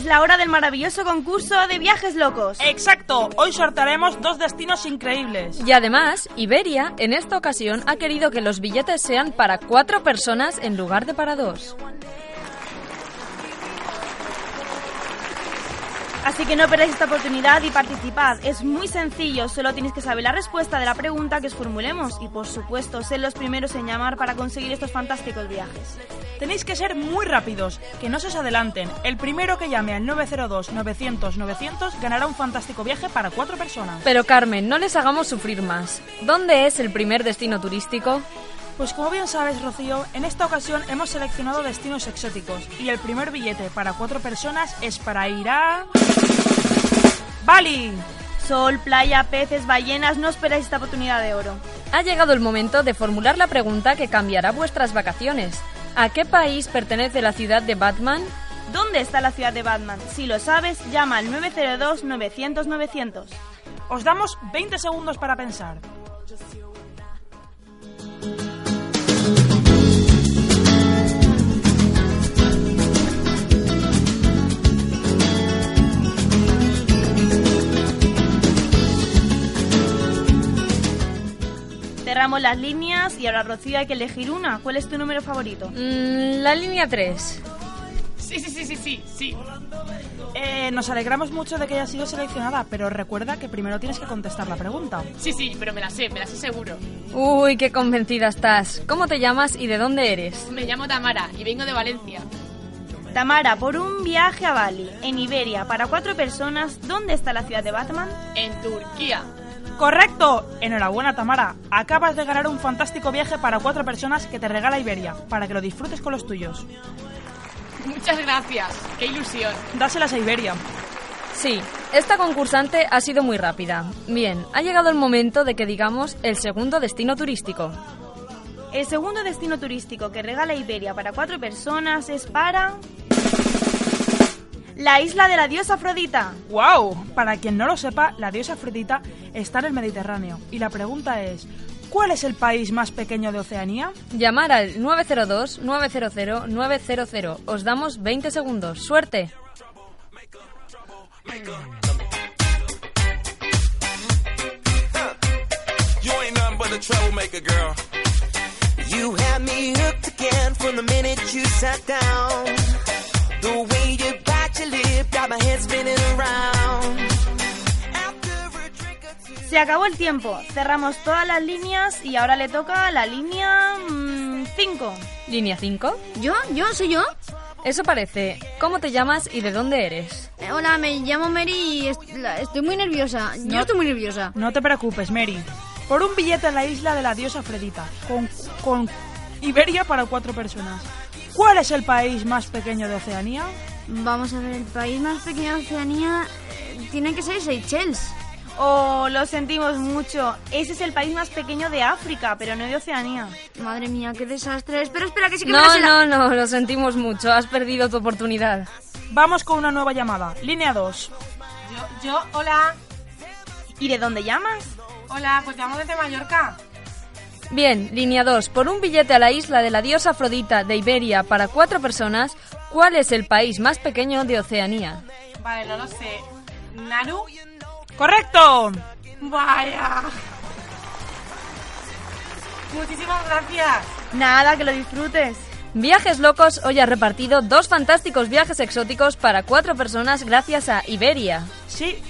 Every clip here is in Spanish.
Es la hora del maravilloso concurso de viajes locos. Exacto, hoy sortearemos dos destinos increíbles. Y además, Iberia en esta ocasión ha querido que los billetes sean para cuatro personas en lugar de para dos. Así que no perdáis esta oportunidad y participad. Es muy sencillo, solo tienes que saber la respuesta de la pregunta que os formulemos y por supuesto ser los primeros en llamar para conseguir estos fantásticos viajes. Tenéis que ser muy rápidos, que no se os adelanten. El primero que llame al 902-900-900 ganará un fantástico viaje para cuatro personas. Pero Carmen, no les hagamos sufrir más. ¿Dónde es el primer destino turístico? Pues como bien sabes, Rocío, en esta ocasión hemos seleccionado destinos exóticos y el primer billete para cuatro personas es para ir a... ¡Bali! Sol, playa, peces, ballenas, no esperáis esta oportunidad de oro. Ha llegado el momento de formular la pregunta que cambiará vuestras vacaciones. ¿A qué país pertenece la ciudad de Batman? ¿Dónde está la ciudad de Batman? Si lo sabes, llama al 902-900-900. Os damos 20 segundos para pensar. Cerramos las líneas y ahora Rocío hay que elegir una. ¿Cuál es tu número favorito? Mm, la línea 3. Sí, sí, sí, sí, sí, sí. Eh, nos alegramos mucho de que haya sido seleccionada, pero recuerda que primero tienes que contestar la pregunta. Sí, sí, pero me la sé, me la sé seguro. Uy, qué convencida estás. ¿Cómo te llamas y de dónde eres? Me llamo Tamara y vengo de Valencia. Tamara, por un viaje a Bali, en Iberia, para cuatro personas, ¿dónde está la ciudad de Batman? En Turquía. ¡Correcto! Enhorabuena, Tamara. Acabas de ganar un fantástico viaje para cuatro personas que te regala Iberia, para que lo disfrutes con los tuyos. Muchas gracias. ¡Qué ilusión! Dáselas a Iberia. Sí, esta concursante ha sido muy rápida. Bien, ha llegado el momento de que digamos el segundo destino turístico. El segundo destino turístico que regala Iberia para cuatro personas es para... La isla de la diosa Afrodita. ¡Wow! Para quien no lo sepa, la diosa Afrodita está en el Mediterráneo. Y la pregunta es, ¿cuál es el país más pequeño de Oceanía? Llamar al 902-900-900. Os damos 20 segundos. ¡Suerte! You had me hooked again from the minute you sat down. Acabó el tiempo. Cerramos todas las líneas y ahora le toca la línea 5. ¿Línea 5? ¿Yo? ¿Yo? ¿Soy yo? Eso parece. ¿Cómo te llamas y de dónde eres? Eh, hola, me llamo Mary y est- estoy muy nerviosa. Yo estoy muy nerviosa. No te preocupes, Mary. Por un billete a la isla de la diosa Afrodita, con, con Iberia para cuatro personas. ¿Cuál es el país más pequeño de Oceanía? Vamos a ver, el país más pequeño de Oceanía eh, tiene que ser Seychelles. Oh, lo sentimos mucho. Ese es el país más pequeño de África, pero no de Oceanía. Madre mía, qué desastre. Espera, espera, que sí que No, la- no, no, lo sentimos mucho. Has perdido tu oportunidad. Vamos con una nueva llamada. Línea 2. Yo, yo, hola, ¿Y de dónde llamas? hola, pues llamo desde Mallorca. Bien, línea 2. Por un billete a la isla de la diosa Afrodita de Iberia para cuatro personas, ¿cuál es el país más pequeño de Oceanía? Vale, no lo sé. ¿Naru? ¡Correcto! Vaya. Muchísimas gracias. Nada, que lo disfrutes. Viajes Locos hoy ha repartido dos fantásticos viajes exóticos para cuatro personas gracias a Iberia. Sí.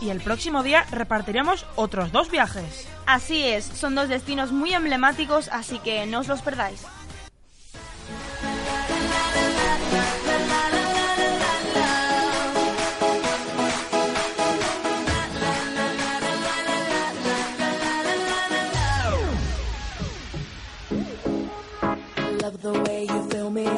Y el próximo día repartiremos otros dos viajes. Así es, son dos destinos muy emblemáticos, así que no os los perdáis.